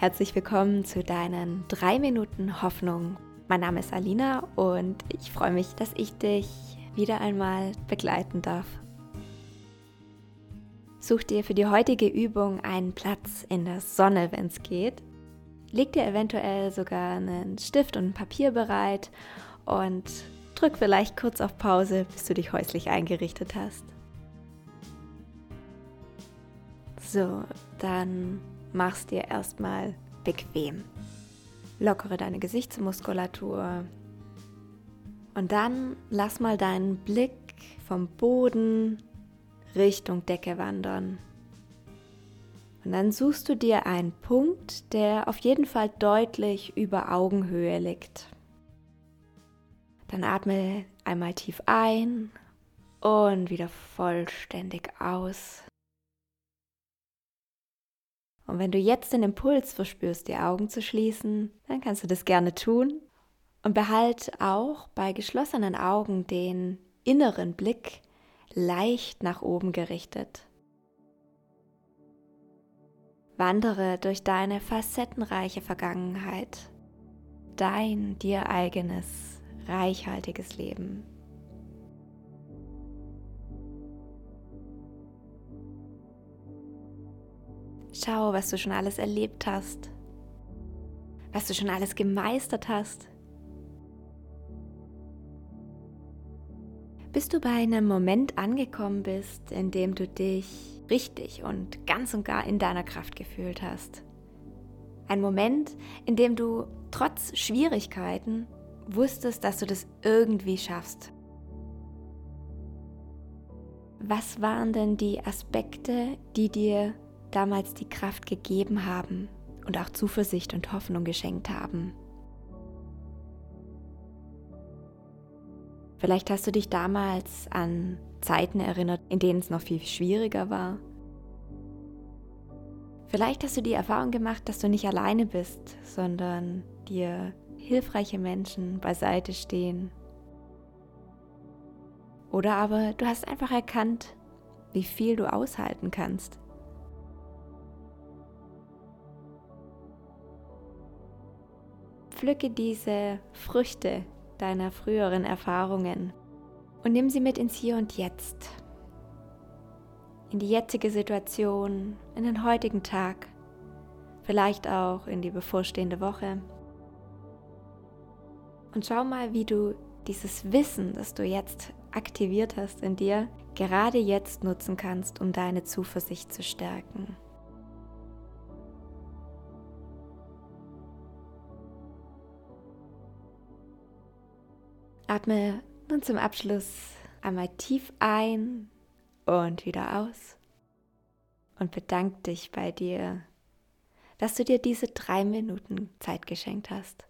Herzlich willkommen zu deinen drei Minuten Hoffnung. Mein Name ist Alina und ich freue mich, dass ich dich wieder einmal begleiten darf. Such dir für die heutige Übung einen Platz in der Sonne, wenn es geht. Leg dir eventuell sogar einen Stift und ein Papier bereit und drück vielleicht kurz auf Pause, bis du dich häuslich eingerichtet hast. So, dann machst dir erstmal bequem. Lockere deine Gesichtsmuskulatur. Und dann lass mal deinen Blick vom Boden Richtung Decke wandern. Und dann suchst du dir einen Punkt, der auf jeden Fall deutlich über Augenhöhe liegt. Dann atme einmal tief ein und wieder vollständig aus. Und wenn du jetzt den Impuls verspürst, die Augen zu schließen, dann kannst du das gerne tun. Und behalte auch bei geschlossenen Augen den inneren Blick leicht nach oben gerichtet. Wandere durch deine facettenreiche Vergangenheit, dein dir eigenes, reichhaltiges Leben. Schau, was du schon alles erlebt hast, was du schon alles gemeistert hast. Bis du bei einem Moment angekommen bist, in dem du dich richtig und ganz und gar in deiner Kraft gefühlt hast. Ein Moment, in dem du trotz Schwierigkeiten wusstest, dass du das irgendwie schaffst. Was waren denn die Aspekte, die dir damals die Kraft gegeben haben und auch Zuversicht und Hoffnung geschenkt haben. Vielleicht hast du dich damals an Zeiten erinnert, in denen es noch viel schwieriger war. Vielleicht hast du die Erfahrung gemacht, dass du nicht alleine bist, sondern dir hilfreiche Menschen beiseite stehen. Oder aber du hast einfach erkannt, wie viel du aushalten kannst. Pflücke diese Früchte deiner früheren Erfahrungen und nimm sie mit ins Hier und Jetzt, in die jetzige Situation, in den heutigen Tag, vielleicht auch in die bevorstehende Woche. Und schau mal, wie du dieses Wissen, das du jetzt aktiviert hast in dir, gerade jetzt nutzen kannst, um deine Zuversicht zu stärken. Atme nun zum Abschluss einmal tief ein und wieder aus und bedank dich bei dir, dass du dir diese drei Minuten Zeit geschenkt hast.